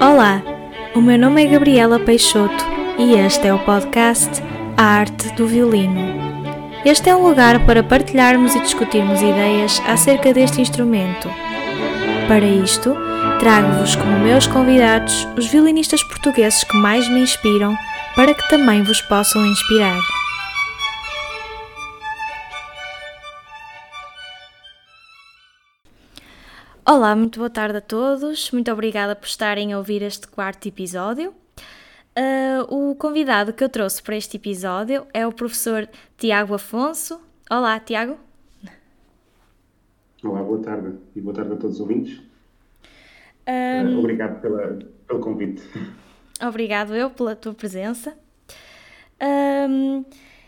Olá, o meu nome é Gabriela Peixoto e este é o podcast A Arte do Violino. Este é um lugar para partilharmos e discutirmos ideias acerca deste instrumento. Para isto, trago-vos como meus convidados os violinistas portugueses que mais me inspiram para que também vos possam inspirar. Olá, muito boa tarde a todos. Muito obrigada por estarem a ouvir este quarto episódio. Uh, o convidado que eu trouxe para este episódio é o professor Tiago Afonso. Olá, Tiago. Olá, boa tarde e boa tarde a todos os ouvintes. Um... Uh, obrigado pela, pelo convite. Obrigado eu pela tua presença. Um,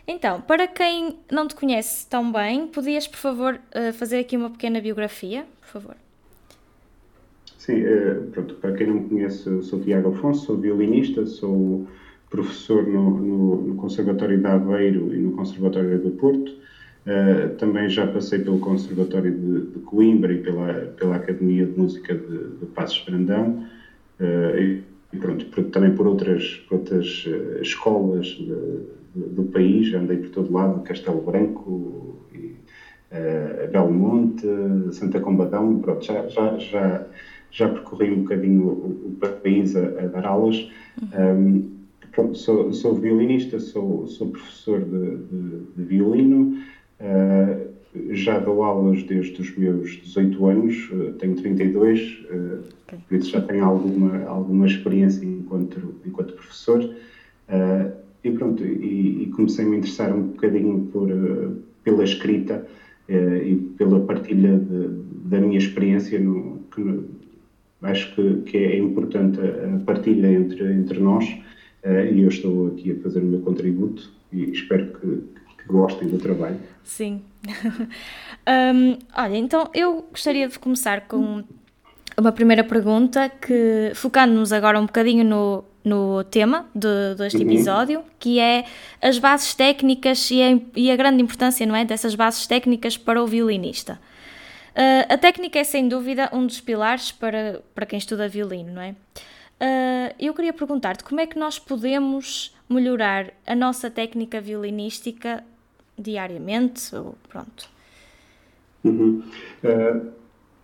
então, para quem não te conhece tão bem, podias, por favor, uh, fazer aqui uma pequena biografia, por favor? Sim, uh, pronto, para quem não me conhece, sou Tiago Afonso, sou violinista, sou professor no, no, no Conservatório de Aveiro e no Conservatório do Porto. Uh, também já passei pelo Conservatório de, de, Coimbra e pela, pela Academia de Música de, de Passos Brandão. Uh, e, pronto, por, também por outras, por outras escolas de, do país, andei por todo lado, Castelo Branco, e, uh, Belmonte, Santa Combadão, pronto, já, já, já, já percorri um bocadinho o, o país a, a, dar aulas. Um, pronto, sou, sou violinista, sou, sou professor de, de, de violino, uh, já dou aulas desde os meus 18 anos, uh, tenho 32, uh, okay. por isso já tenho alguma, alguma experiência enquanto, enquanto professor. Uh, e pronto, e, e comecei a me interessar um bocadinho por, pela escrita e pela partilha de, da minha experiência, no, que acho que, que é importante a partilha entre, entre nós e eu estou aqui a fazer o meu contributo e espero que, que gostem do trabalho. Sim. um, olha, então eu gostaria de começar com uma primeira pergunta que focando-nos agora um bocadinho no, no tema de, deste uhum. episódio, que é as bases técnicas e a, e a, grande importância, não é, dessas bases técnicas para o violinista. Uh, a técnica é sem dúvida um dos pilares para, para quem estuda violino, não é? Uh, eu queria perguntar-te como é que nós podemos melhorar a nossa técnica violinística diariamente, ou pronto. Uhum. Uh,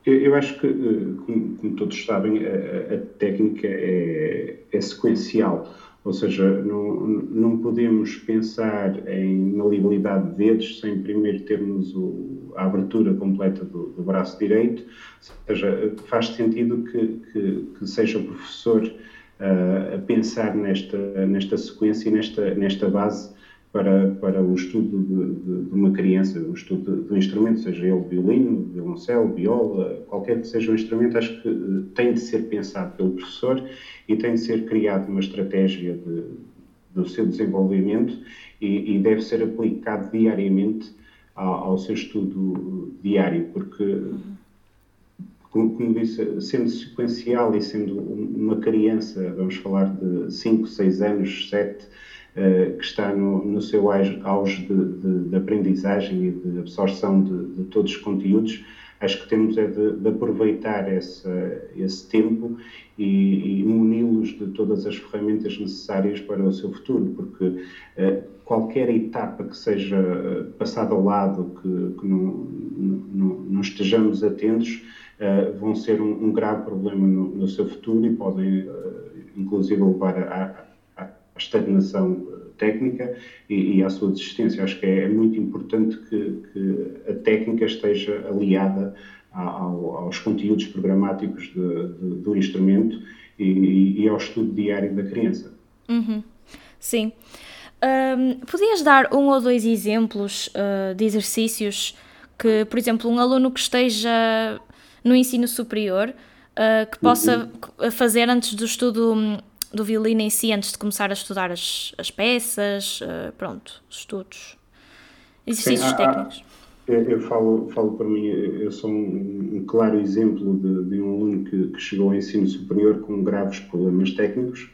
eu acho que, como, como todos sabem, a, a técnica é, é, sequencial, ou seja, não, não podemos pensar em maleabilidade de dedos sem primeiro termos o, a abertura completa do, do, braço direito, ou seja, faz sentido que, que, que seja o professor uh, a pensar nesta, nesta sequência e nesta, nesta base para, para o estudo de, de, de uma criança, o estudo do instrumento, seja ele violino, violoncelo, viola, qualquer que seja o instrumento, acho que eh, tem de ser pensado pelo professor e tem de ser criada uma estratégia de, do seu desenvolvimento e, e, deve ser aplicado diariamente ao, ao, seu estudo diário, porque, como, como disse, sendo sequencial e sendo uma criança, vamos falar de 5, 6 anos, 7 eh, que está no, no seu auge de, de, de, aprendizagem e de absorção de, de, todos os conteúdos, acho que temos é de, aproveitar esse, tempo e, e muni-los de todas as ferramentas necessárias para o seu futuro, porque uh, qualquer etapa que seja eh, passada ao lado, que, que não, não, não, estejamos atentos, uh, vão ser um, um grave problema no, no, seu futuro e podem, uh, inclusive, levar a, estagnação eh, técnica e, e à sua desistência. Acho que é, é muito importante que, que, a técnica esteja aliada ao, aos conteúdos programáticos de, de, do instrumento e, e, ao estudo diário da criança. Uhum. Sim. Um, podias dar um ou dois exemplos uh, de exercícios que, por exemplo, um aluno que esteja no ensino superior uh, que possa uhum. fazer antes do estudo hum, do violino em si antes de começar a estudar as, as peças, uh, pronto, estudos, exercícios Sim, há, técnicos. Há, eu falo, falo para mim, eu sou um, um claro exemplo de, de, um aluno que, que, chegou ao ensino superior com graves problemas técnicos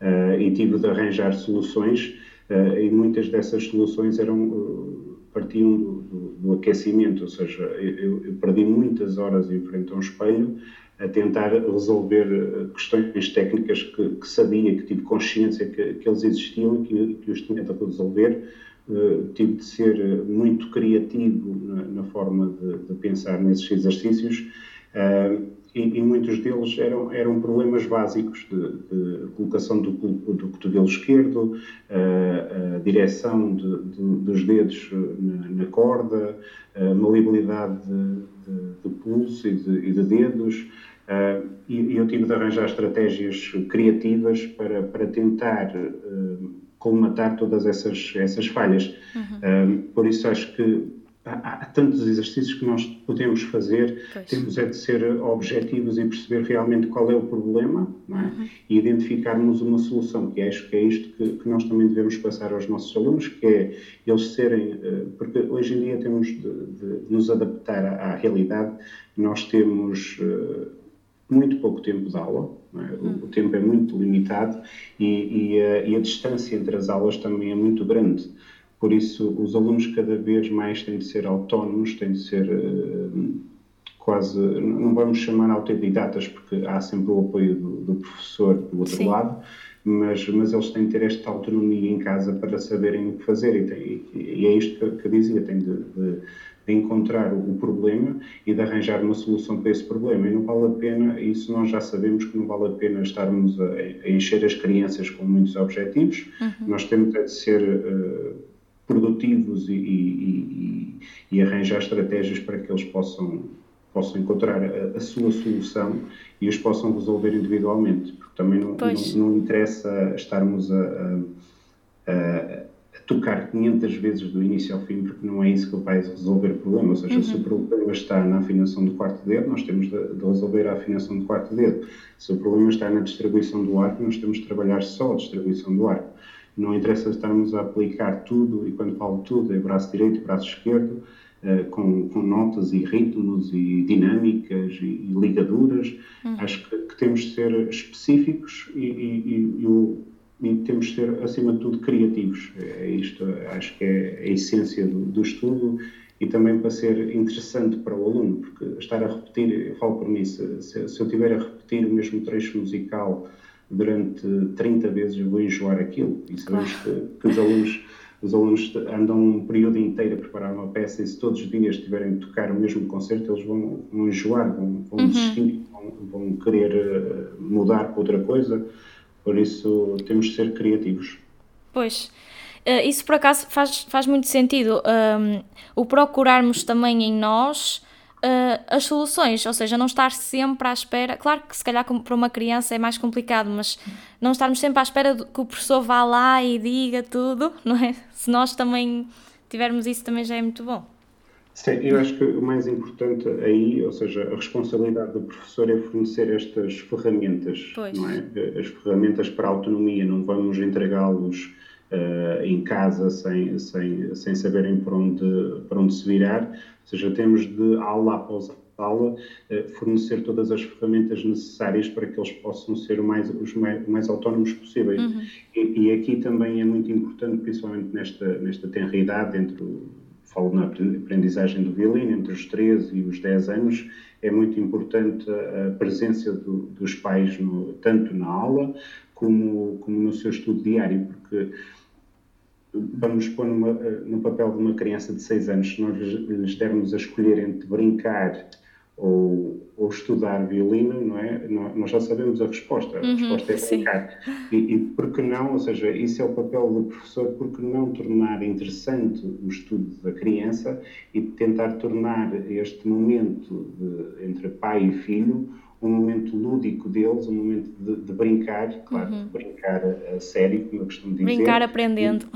uh, e tive de arranjar soluções uh, e muitas dessas soluções eram partiam do, do, do, aquecimento, ou seja, eu, eu, perdi muitas horas em frente a um espelho a tentar resolver questões técnicas que, que sabia, que tive consciência que, que eles existiam e que, que os tinha de resolver. Uh, tive de ser muito criativo na, na forma de, de, pensar nesses exercícios. Uh, e, e, muitos deles eram, eram problemas básicos de, de colocação do, do cotovelo esquerdo, a, a direção de, dos dedos na, na corda, a maleabilidade de, pulso e de, de dedos. Uh, e, eu tive de arranjar estratégias criativas para, para tentar uh, colmatar todas essas, essas falhas. Uhum. Uh, por isso acho que há, há, tantos exercícios que nós podemos fazer, pois. temos é de ser objetivos e perceber realmente qual é o problema é? uhum. e identificarmos uma solução, que acho que é isto que, que, nós também devemos passar aos nossos alunos, que é eles serem, porque hoje em dia temos de, de, nos adaptar à, à, realidade, nós temos muito pouco tempo de aula, é? o, uhum. o, tempo é muito limitado e, e, a, e a distância entre as aulas também é muito grande. Por isso, os alunos cada vez mais têm de ser autónomos, têm de ser uh, quase, não vamos chamar autodidatas, porque há sempre o apoio do, do professor do outro Sim. lado, mas, mas eles têm de ter esta autonomia em casa para saberem o que fazer. E, tem, e é isto que, que dizia: têm de, de, de, encontrar o problema e de arranjar uma solução para esse problema. E não vale a pena, isso nós já sabemos que não vale a pena estarmos a, a encher as crianças com muitos objetivos, uhum. nós temos de ser. Uh, produtivos e, e, e, e, arranjar estratégias para que eles possam, possam encontrar a, a, sua solução e os possam resolver individualmente, porque também não, não, não, interessa estarmos a, a, a, tocar 500 vezes do início ao fim, porque não é isso que vai resolver o problema. Ou seja, uhum. se o uhum. problema está na afinação do quarto dedo, nós temos de, de, resolver a afinação do quarto dedo. Se o problema está na distribuição do arco, nós temos de trabalhar só a distribuição do arco. Não interessa estarmos a aplicar tudo, e quando falo tudo, é braço direito e braço esquerdo, uh, com, com, notas e ritmos e dinâmicas e, e ligaduras. Uhum. Acho que, que, temos de ser específicos e, e, o, e, temos de ser, acima de tudo, criativos. É isto, acho que é a essência do, do estudo e também para ser interessante para o aluno, porque estar a repetir, eu falo por mim, se, se, se eu estiver a repetir o mesmo trecho musical durante 30 vezes eu vou enjoar aquilo. E sabemos que, que, os alunos os alunos andam um período inteiro a preparar uma peça e se todos os dias tiverem de tocar o mesmo concerto, eles vão, vão enjoar, vão, vão uhum. desistir, vão, vão, querer eh, mudar para outra coisa. Por isso temos de ser criativos. Pois. Uh, isso por acaso faz, faz muito sentido. Um, o procurarmos também em nós uh, as soluções, ou seja, não estar sempre à espera. Claro que se calhar para uma criança é mais complicado, mas não estarmos sempre à espera que o professor vá lá e diga tudo, não é? Se nós também tivermos isso, também já é muito bom. Sim, eu acho que o mais importante aí, ou seja, a responsabilidade do professor é fornecer estas ferramentas, pois. não é? As ferramentas para a autonomia, não vamos entregá-los uh, em casa sem, sem, sem saberem para onde, para onde se virar. Ou seja, temos de aula após aula uh, fornecer todas as ferramentas necessárias para que eles possam ser o mais, os mais, mais autónomos possíveis. Uhum. E, e, aqui também é muito importante, principalmente nesta, nesta tenra idade, entre falo na aprendizagem do violino, entre os 13 e os 10 anos, é muito importante a presença do, dos pais, no, tanto na aula como, como no seu estudo diário, porque vamos pôr numa, no papel de uma criança de 6 anos, se nós lhes dermos a escolher entre brincar ou, ou estudar violino, não é? Nós já sabemos a resposta. A uhum, resposta é brincar. E, e por que não, ou seja, isso é o papel do professor, por que não tornar interessante o estudo da criança e tentar tornar este momento de, entre pai e filho um momento lúdico deles, um momento de, de brincar, claro, uhum. brincar a, sério, como eu costumo dizer. Brincar aprendendo.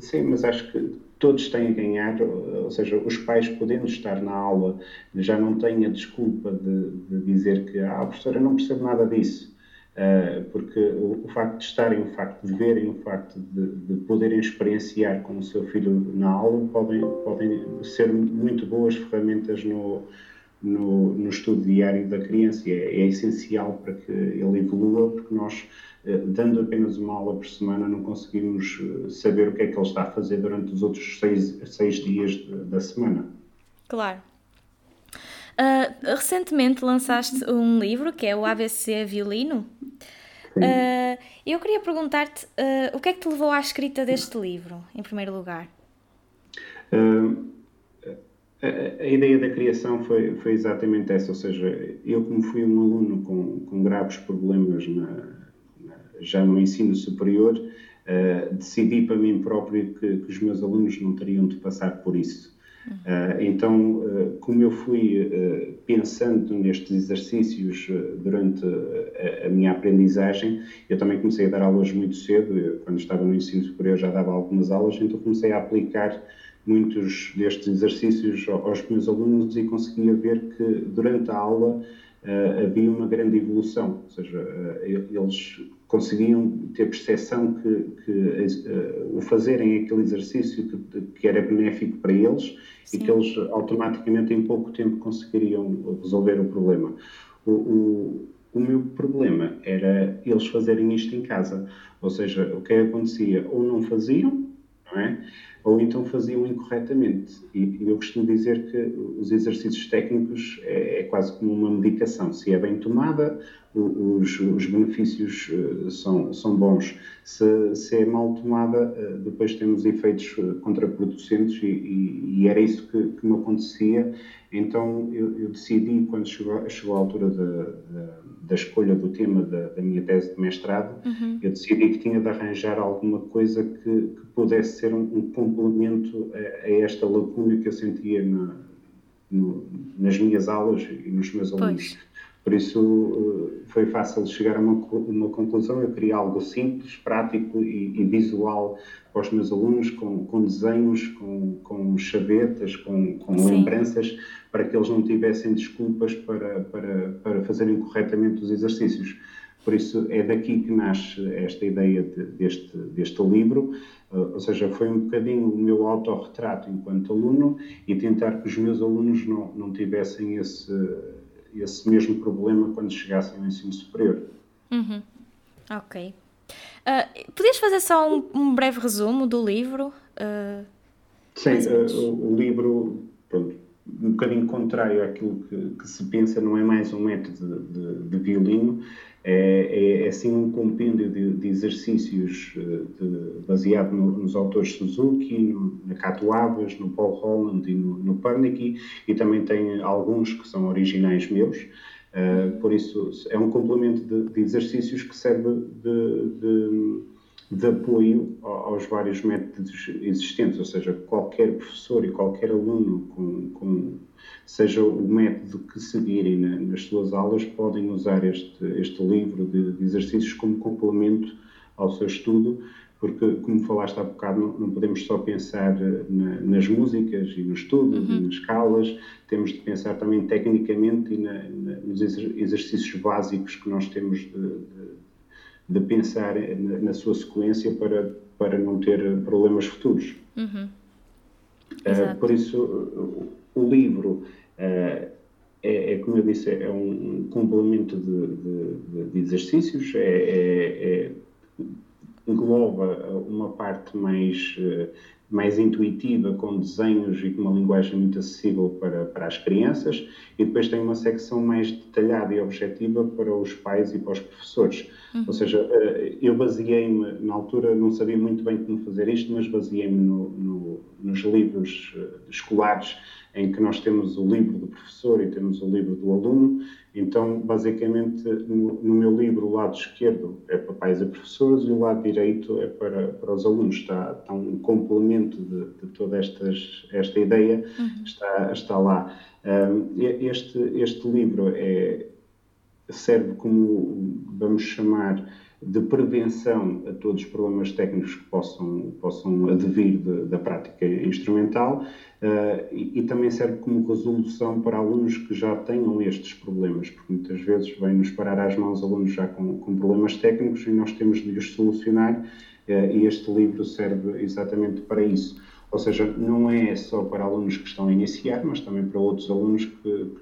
Sim, mas acho que todos têm a ganhar, ou seja, os pais podendo estar na aula já não têm a desculpa de, de dizer que ah, a professora não percebe nada disso. Uh, porque o, o, facto de estarem, o facto de verem, o facto de, de, poderem experienciar com o seu filho na aula podem, podem ser muito boas ferramentas no, no, no estudo diário da criança. É, é, essencial para que ele evolua, porque nós, eh, dando apenas uma aula por semana, não conseguimos eh, saber o que é que ele está a fazer durante os outros seis, seis dias da semana. Claro. Uh, recentemente lançaste um livro que é o ABC Violino. Uh, eu queria perguntar-te uh, o que é que te levou à escrita deste livro, em primeiro lugar? A, a, ideia da criação foi, foi exatamente essa, ou seja, eu como fui um aluno com, com graves problemas na, na, já no ensino superior, uh, decidi para mim próprio que, que, os meus alunos não teriam de passar por isso. Uh, então, uh, como eu fui pensando nestes exercícios durante a, a, minha aprendizagem, eu também comecei a dar aulas muito cedo, eu, quando estava no ensino superior já dava algumas aulas, então comecei a aplicar muitos destes exercícios aos meus alunos e conseguia ver que durante a aula uh, havia uma grande evolução, ou seja, uh, eles conseguiam ter percepção que, que uh, o fazerem aquele exercício que, que, era benéfico para eles Sim. e que eles automaticamente em pouco tempo conseguiriam resolver o problema. O, o, o meu problema era eles fazerem isto em casa, ou seja, o que acontecia, ou não faziam, não é? Ou então faziam incorretamente. E, eu costumo dizer que os exercícios técnicos é, é quase como uma medicação. Se é bem tomada, os, os benefícios uh, são, são bons. Se, se, é mal tomada, uh, depois temos efeitos eh, contraproducentes e, e, e era isso que, que, me acontecia. Então eu, eu decidi, quando chegou, chegou a altura da, da, da escolha do tema da, da, minha tese de mestrado, uhum. eu decidi que tinha de arranjar alguma coisa que, que pudesse ser um, um complemento a, a, esta lacuna que eu sentia na, no, nas minhas aulas e nos meus alunos. Pois. Por isso eh, foi fácil chegar a uma, uma conclusão. Eu queria algo simples, prático e, e visual para os meus alunos, com, com desenhos, com, com chavetas, com, com lembranças, para que eles não tivessem desculpas para, para, para fazerem corretamente os exercícios. Por isso é daqui que nasce esta ideia de, deste, deste livro, uh, ou seja, foi um bocadinho o meu autorretrato enquanto aluno e tentar que os meus alunos não, não tivessem esse esse mesmo problema quando chegassem ao ensino superior. Uhum. Ok. Uh, podias fazer só um, um, breve resumo do livro? Uh, Sim, o, o, livro, pronto, um bocadinho contrário àquilo que, que, se pensa, não é mais um método de, de, de violino, é, é, é sim um compêndio de, de exercícios de, baseado no, nos autores Suzuki, no, na Cato no Paul Holland e no, no e também tem alguns que são originais meus. Uh, por isso, é um complemento de, de exercícios que serve de, de, apoio aos vários métodos existentes, ou seja, qualquer professor e qualquer aluno com, com seja o método que seguirem na, nas suas aulas, podem usar este, este livro de, de, exercícios como complemento ao seu estudo, porque, como falaste há bocado, não, não podemos só pensar eh, na, nas músicas e no estudo uhum. e nas escalas, temos de pensar também tecnicamente e na, nos exercícios básicos que nós temos de, de, de pensar na, na, sua sequência para, para não ter problemas futuros. Uhum. Uh, por isso, o livro uh, é, é, como eu disse, é um, complemento de, de, de exercícios, é, é, é, engloba uma parte mais, uh, mais intuitiva, com desenhos e com uma linguagem muito acessível para, para as crianças, e depois tem uma secção mais detalhada e objetiva para os pais e para os professores. Uhum. Ou seja, uh, eu baseei-me, na altura não sabia muito bem como fazer isto, mas baseei-me no, no, nos livros escolares em que nós temos o livro do professor e temos o livro do aluno. Então, basicamente, no, no meu livro, o lado esquerdo é para pais e professores e o lado direito é para, para os alunos. Está, está um complemento de, de toda estas, esta ideia, uhum. está, está lá. Um, este, este livro é, serve como, vamos chamar, de prevenção a todos os problemas técnicos que possam, possam advir de, da prática instrumental uh, e, e, também serve como resolução para alunos que já tenham estes problemas, porque muitas vezes vêm-nos parar às mãos alunos já com, com problemas técnicos e nós temos de os solucionar uh, e este livro serve exatamente para isso. Ou seja, não é só para alunos que estão a iniciar, mas também para outros alunos que,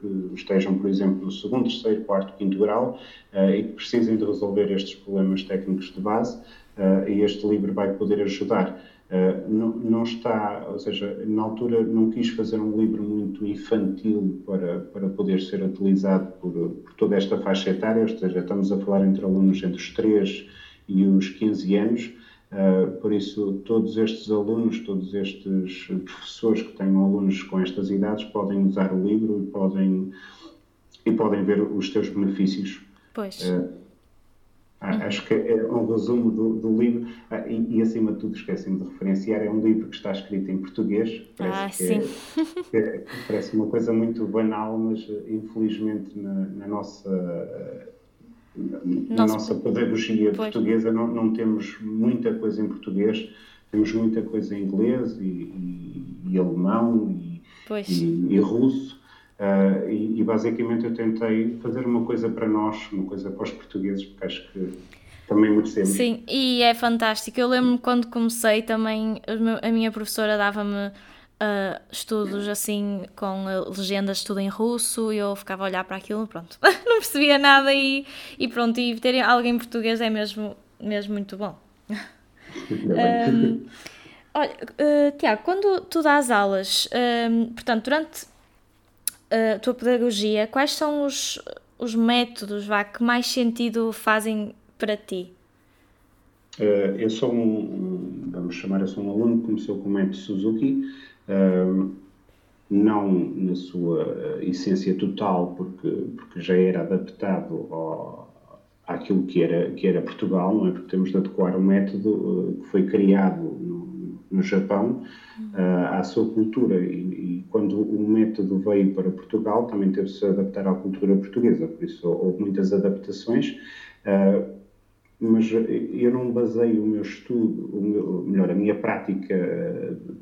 que estejam, por exemplo, no segundo, terceiro, quarto, quinto grau uh, e que precisem de resolver estes problemas técnicos de base uh, e este livro vai poder ajudar. Uh, não, não, está, ou seja, na altura não quis fazer um livro muito infantil para, para poder ser utilizado por, por toda esta faixa etária, ou seja, estamos a falar entre alunos entre os 3 e os 15 anos, por isso, todos estes alunos, todos estes professores que tenham alunos com estas idades podem usar o livro e podem, e podem ver os seus benefícios. Pois. Uh, Acho que é um resumo do, do livro ah, e, e, acima de tudo, esqueci-me de referenciar, é um livro que está escrito em português. Parece ah, sim. É, é, parece uma coisa muito banal, mas infelizmente na, na nossa na nossa pedagogia pois. portuguesa não, não, temos muita coisa em português, temos muita coisa em inglês e, e, e alemão e, e russo. Uh, e, basicamente eu tentei fazer uma coisa para nós, uma coisa para os portugueses, porque acho que também merecemos. Sim, e é fantástico. Eu lembro-me quando comecei também, a minha professora dava-me uh, estudos assim com legendas tudo em russo e eu ficava a olhar para aquilo pronto. Não percebia nada e, e pronto e ter alguém em português é mesmo mesmo muito bom. Um, olha uh, Tiago quando tu dás aulas um, portanto durante a tua pedagogia quais são os os métodos vá, que mais sentido fazem para ti? Eu sou um, vamos chamar assim um aluno que começou com o método Suzuki não na sua uh, essência total, porque, porque já era adaptado ao, àquilo que era, que era Portugal, não é? Porque temos de adequar o método uh, que foi criado no, no Japão uh, à sua cultura. E, e, quando o método veio para Portugal, também teve de se adaptar à cultura portuguesa, por isso houve muitas adaptações mas eu não baseio o meu estudo, o meu, melhor, a minha prática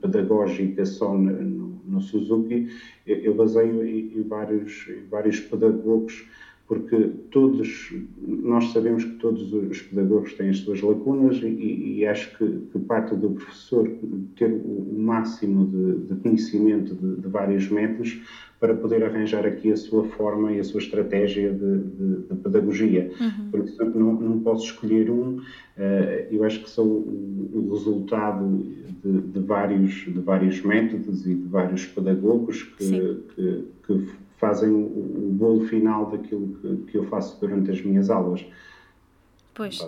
pedagógica só no, no Suzuki, eu baseio em, em, vários, em vários pedagogos, porque todos, nós sabemos que todos os pedagogos têm as suas lacunas e, e acho que, que, parte do professor ter o máximo de, de conhecimento de, de vários métodos para poder arranjar aqui a sua forma e a sua estratégia de, de, pedagogia. Uhum. Portanto, não, não posso escolher um, uh, eu acho que são o, resultado de, de, vários, de vários métodos e de vários pedagogos que, que, que, fazem o, o bolo final daquilo que, que eu faço durante as minhas aulas. Pois.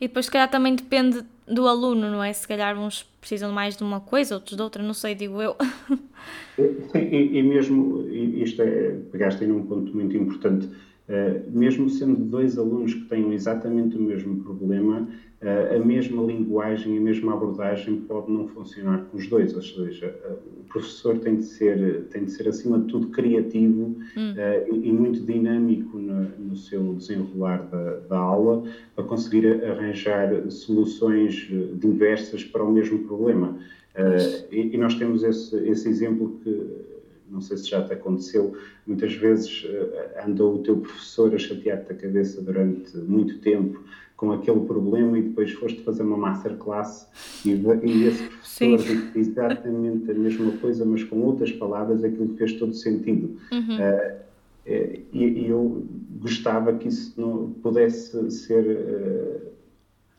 E depois, se calhar, também depende do aluno, não é? Se calhar uns precisam mais de uma coisa, outros de outra, não sei, digo eu. Sim, e, e mesmo, isto é, pegaste aí num ponto muito importante, uh, mesmo sendo dois alunos que tenham exatamente o mesmo problema, uh, a mesma linguagem, a mesma abordagem pode não funcionar com os dois, ou seja, uh, o professor tem de ser, tem de ser acima de tudo criativo hum. e, e, muito dinâmico no, no seu desenrolar da, da, aula para conseguir arranjar soluções diversas para o mesmo problema. E, e, nós temos esse, esse exemplo que, não sei se já te aconteceu, muitas vezes uh, andou o teu professor a chatear-te a cabeça durante muito tempo com aquele problema e depois foste fazer uma masterclass e, e esse professor disse exatamente a mesma coisa, mas com outras palavras, aquilo fez todo sentido. Uhum. Uh, e, eu gostava que isso não pudesse ser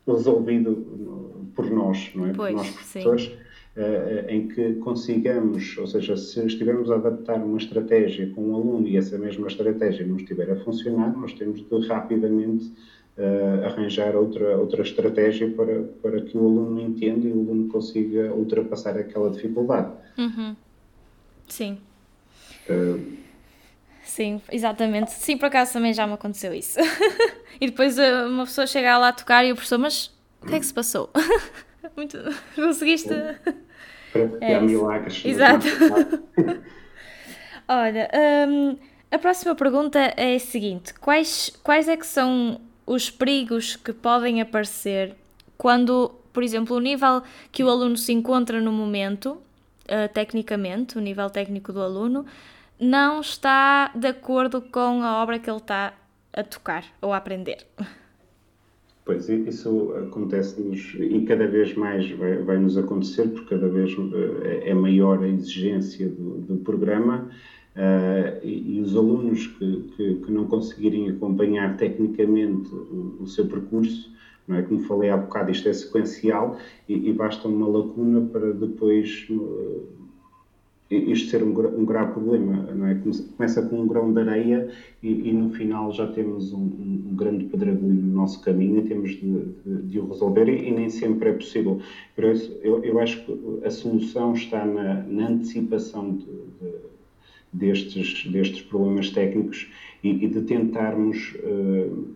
resolvido por nós, não é? Pois, por nós professores. Sim uh, em que consigamos, ou seja, se estivermos a adaptar uma estratégia com um aluno e essa mesma estratégia não estiver a funcionar, nós temos de rapidamente uh, arranjar outra, outra estratégia para, para que o aluno entenda e o aluno consiga ultrapassar aquela dificuldade. Uhum. Sim. Uh, Sim, exatamente. Sim, por acaso também já me aconteceu isso. e depois uma pessoa chega lá a tocar e o professor, mas o que é que se passou? Muito... Conseguiste. Para é, milagres. Exato. Olha, um, a próxima pergunta é a seguinte: quais, quais é que são os perigos que podem aparecer quando, por exemplo, o nível que o aluno se encontra no momento, uh, tecnicamente, o nível técnico do aluno, não está de acordo com a obra que ele está a tocar ou a aprender? Pois, isso acontece-nos e cada vez mais vai, vai, nos acontecer, porque cada vez é maior a exigência do, do programa uh, e, e, os alunos que, que, que, não conseguirem acompanhar tecnicamente o, o, seu percurso, não é? Como falei há bocado, isto é sequencial e, e basta uma lacuna para depois uh, isto ser um, um, grave problema, não é? Começa com um grão de areia e, e no final já temos um, um, grande pedregulho no nosso caminho e temos de, de, de o resolver e, e, nem sempre é possível. Por isso, eu, eu acho que a solução está na, na antecipação de, destes, destes problemas técnicos e, de tentarmos uh,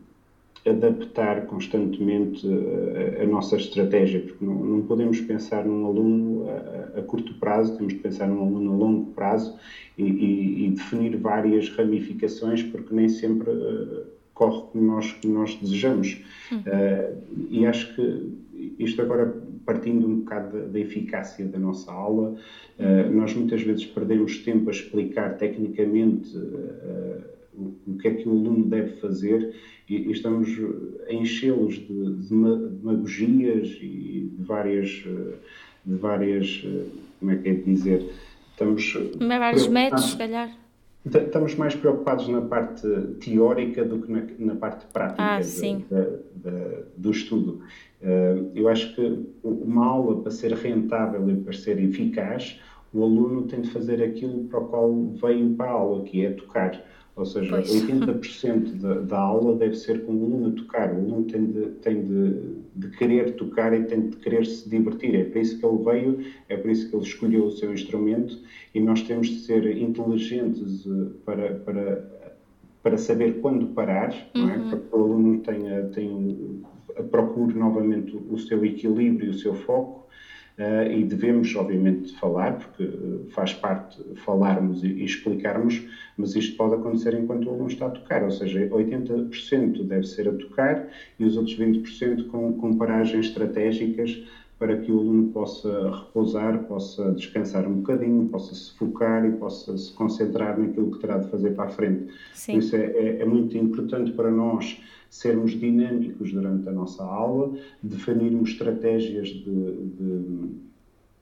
adaptar constantemente a, a, nossa estratégia, porque não, não podemos pensar num aluno a, a, curto prazo, temos de pensar num aluno a longo prazo e, e, e definir várias ramificações, porque nem sempre uh, corre como nós, como nós desejamos. Uhum. Uh, e acho que isto agora partindo um bocado da, da eficácia da nossa aula, uh, nós muitas vezes perdemos tempo a explicar tecnicamente o que é que o aluno deve fazer e, e estamos a enchê-los de, de demagogias e de várias, de várias, como é que é de dizer, estamos... Vários métodos, se calhar. Estamos mais preocupados na parte teórica do que na, na parte prática ah, da, da, do estudo. Uh, eu acho que uma aula, para ser rentável e para ser eficaz, o aluno tem de fazer aquilo para o qual veio para a aula, que é tocar. Ou seja, pois. 80% da, da aula deve ser com o aluno a tocar. O aluno tem, de, tem de, de, querer tocar e tem de querer se divertir. É para isso que ele veio, é para isso que ele escolheu o seu instrumento e nós temos de ser inteligentes eh, para, para, para saber quando parar, uhum. é? Uhum. para que o aluno tenha, tenha, procure novamente o seu equilíbrio e o seu foco Uh, e devemos, obviamente, falar, porque uh, faz parte falarmos e, e, explicarmos, mas isto pode acontecer enquanto o aluno está a tocar, ou seja, 80% deve ser a tocar e os outros 20% com, com paragens estratégicas para que o aluno possa repousar, possa descansar um bocadinho, possa se focar e possa se concentrar naquilo que terá de fazer para a frente. Sim. Por isso é, é, é muito importante para nós sermos dinâmicos durante a nossa aula, definirmos estratégias de, de,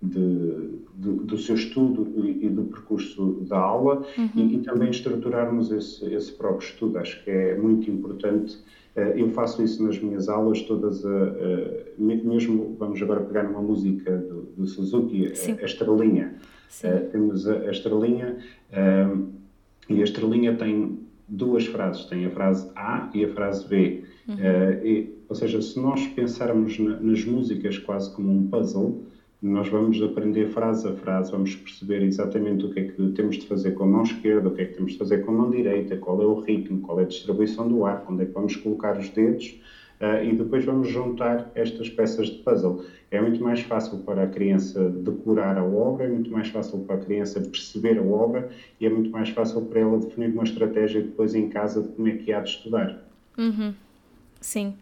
de, de do seu estudo e, do percurso da aula uhum. e, e, também estruturarmos esse, esse próprio estudo. Acho que é muito importante. Eh, eu faço isso nas minhas aulas, todas, a, a, mesmo, vamos agora pegar numa música do, do Suzuki, a, a estrelinha. Uh, temos a, a estrelinha uh, e a estrelinha tem duas frases, tem a frase A e a frase B. Uhum. Uh, e, ou seja, se nós pensarmos na, nas músicas quase como um puzzle, nós vamos aprender frase a frase, vamos perceber exatamente o que é que temos de fazer com a mão esquerda, o que é que temos de fazer com a mão direita, qual é o ritmo, qual é a distribuição do ar, onde é que vamos colocar os dedos uh, e depois vamos juntar estas peças de puzzle. É muito mais fácil para a criança decorar a obra, é muito mais fácil para a criança perceber a obra e é muito mais fácil para ela definir uma estratégia depois em casa de como é que há de estudar. Uhum. Sim.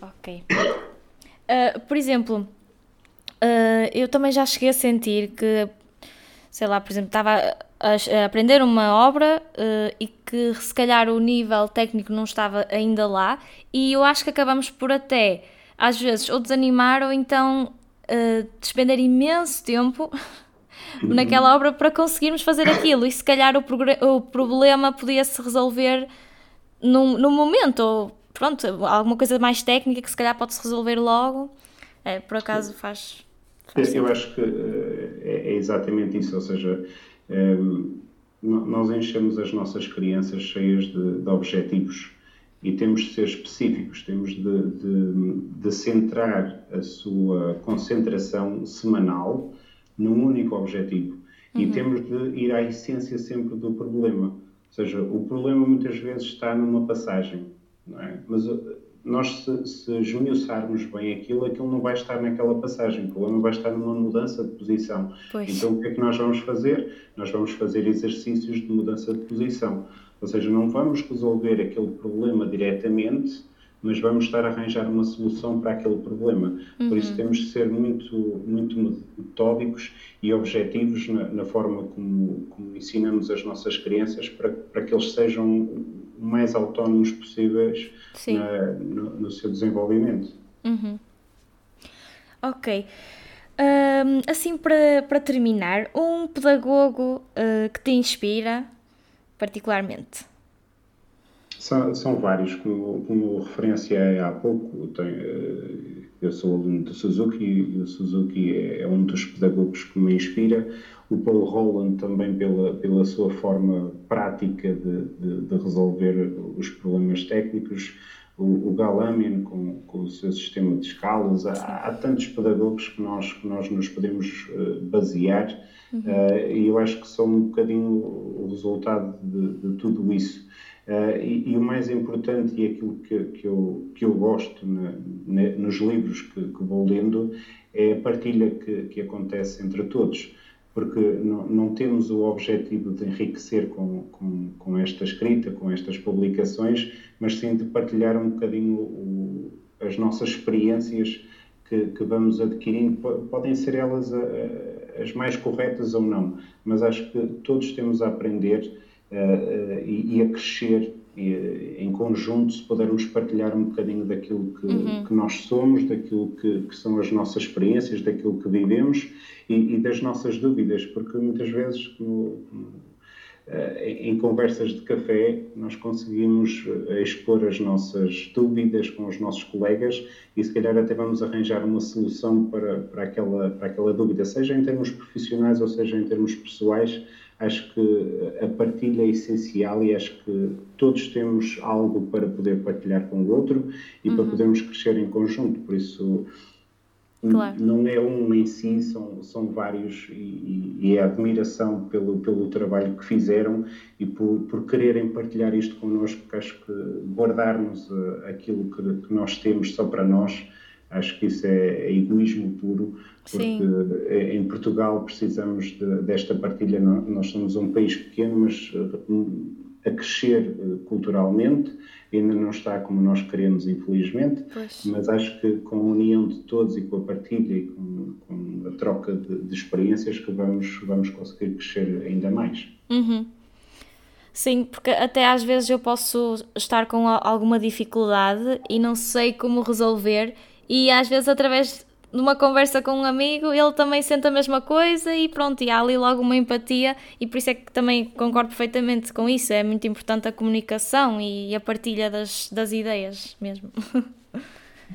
Ok. Uh, por exemplo, uh, eu também já cheguei a sentir que, sei lá, por exemplo, estava a, aprender uma obra uh, e que se calhar o nível técnico não estava ainda lá, e eu acho que acabamos por até, às vezes, ou desanimar ou então uh, despender imenso tempo naquela obra para conseguirmos fazer aquilo, e se calhar o, o problema podia-se resolver no, no momento, ou pronto, alguma coisa mais técnica que se calhar pode-se resolver logo. É, por acaso faz. Eu acho que é, é exatamente isso, ou seja, Ehm, nós enchemos as nossas crianças cheias de, de, objetivos e temos de ser específicos, temos de, de, de, centrar a sua concentração semanal num único objetivo uhum. e temos de ir à essência sempre do problema. Ou seja, o problema muitas vezes está numa passagem, não é? mas nós, se, se esmiuçarmos bem aquilo, aquilo não vai estar naquela passagem, o problema vai estar numa mudança de posição. Pois. Então, o que é que nós vamos fazer? Nós vamos fazer exercícios de mudança de posição. Ou seja, não vamos resolver aquele problema diretamente, mas vamos estar a arranjar uma solução para aquele problema. Uhum. Por isso uhum. temos de ser muito, muito metódicos e objetivos na, na forma como, como, ensinamos as nossas crianças para, para que eles sejam mais autónomos possíveis na, no, no, seu desenvolvimento. Uhum. Ok. Um, assim, para, para terminar, um pedagogo uh, que te inspira particularmente? São, são vários, como, como referenciei há pouco. Tenho, eh, eu sou aluno do Suzuki e o Suzuki é, é um dos pedagogos que me inspira. O Paul Roland também pela, pela sua forma prática de, de, de resolver os problemas técnicos o, o Galamian com, com, o seu sistema de escalas. Há, há, tantos pedagogos que nós, que nós nos podemos uh, basear uhum. uh, e eu acho que são um bocadinho o resultado de, de tudo isso. Uh, e, e, o mais importante e aquilo que, que, eu, que eu gosto na, na, nos livros que, que, vou lendo é a partilha que, que acontece entre todos porque não, não, temos o objetivo de enriquecer com, com, com, esta escrita, com estas publicações, mas sim de partilhar um bocadinho o, as nossas experiências que, que, vamos adquirindo. Podem ser elas a, as mais corretas ou não, mas acho que todos temos a aprender uh, uh, e, e, a crescer e, em conjunto, se pudermos partilhar um bocadinho daquilo que, uhum. que nós somos, daquilo que, que, são as nossas experiências, daquilo que vivemos e, e das nossas dúvidas, porque muitas vezes eh, em conversas de café nós conseguimos eh, expor as nossas dúvidas com os nossos colegas e se calhar até vamos arranjar uma solução para, para, aquela, para aquela dúvida, seja em termos profissionais ou seja em termos pessoais acho que a partilha é essencial e acho que todos temos algo para poder partilhar com o outro e uhum. para podermos crescer em conjunto. Por isso, claro. não é um em si, são, são vários e, e, é admiração pelo, pelo trabalho que fizeram e por, por quererem partilhar isto connosco, porque acho que guardarmos uh, aquilo que, que nós temos só para nós Acho que isso é, é egoísmo puro, porque Sim. Eh, em Portugal precisamos de, desta partilha. Nós somos um país pequeno, mas eh, a crescer eh, culturalmente, ainda não está como nós queremos, infelizmente, pois. mas acho que com a união de todos e com a partilha e com, com a troca de, de, experiências que vamos, vamos conseguir crescer ainda mais. Uhum. Sim, porque até às vezes eu posso estar com alguma dificuldade e não sei como resolver e às vezes através de uma conversa com um amigo ele também sente a mesma coisa e pronto, e há ali logo uma empatia e por isso é que também concordo perfeitamente com isso, é muito importante a comunicação e a partilha das, das ideias mesmo.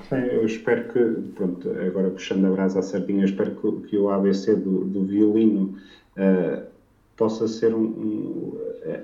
Sim, eu espero que, pronto, agora puxando a brasa à sardinha, espero que, que o ABC do, do violino uh, possa ser um, um,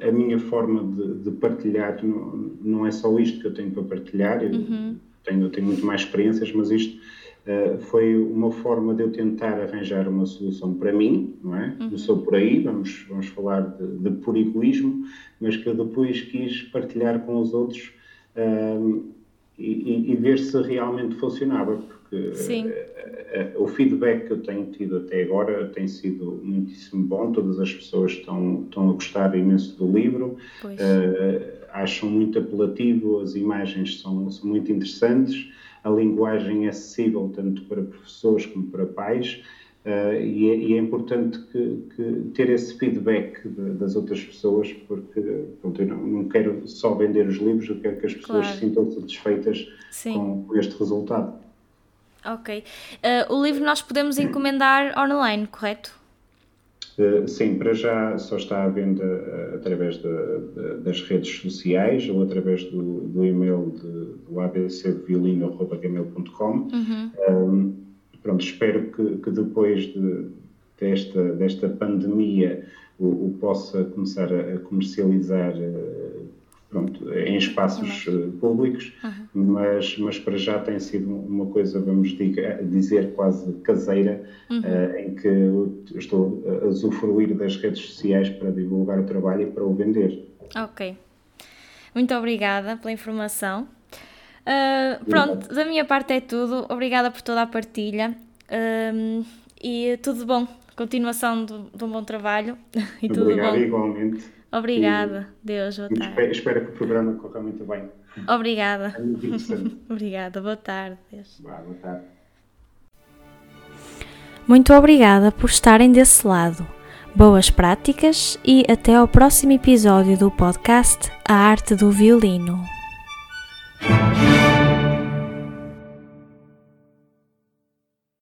a minha forma de, de partilhar, não, não, é só isto que eu tenho para partilhar, uhum tenho, tenho muito mais experiências, mas isto uh, foi uma forma de eu tentar arranjar uma solução para mim, não é? Uhum. Começou por aí, vamos, vamos falar de, de por egoísmo, mas que eu depois quis partilhar com os outros uh, e, e, ver se realmente funcionava, porque uh, o feedback que eu tenho tido até agora tem sido muitíssimo bom, todas as pessoas estão, estão a gostar imenso do livro. Pois acham muito apelativo, as imagens são, são muito interessantes, a linguagem é acessível tanto para professores como para pais. Uh, e, é, e, é, importante que, que ter esse feedback de, das outras pessoas, porque pronto, eu não, não, quero só vender os livros, eu quero que as pessoas claro. se sintam satisfeitas com, com, este resultado. Ok. Uh, o livro nós podemos encomendar online, correto? Eh, sim, para já só está à venda uh, através das redes sociais ou através do, do e-mail de, do abcviolino.gmail.com. Uhum. Um, pronto, espero que, que depois de, desta, desta pandemia o, o possa começar a, a comercializar uh, pronto, em espaços uhum. públicos, uhum. mas, mas para já tem sido uma coisa, vamos dizer, quase caseira, uhum. uh, em que eu estou a usufruir das redes sociais para divulgar o trabalho e para o vender. Ok. Muito obrigada pela informação. Uh, pronto, da minha parte é tudo. Obrigada por toda a partilha. Uh, e tudo bom. Continuação de, de um bom trabalho. E tudo Obrigado, bom. igualmente. Obrigada. E, Deus, boa tarde. Espero, espero, que o programa corra muito bem. Obrigada. É muito interessante. obrigada. Boa tarde. Deus. Boa, boa tarde. Muito obrigada por estarem desse lado. Boas práticas e até ao próximo episódio do podcast A Arte do Violino.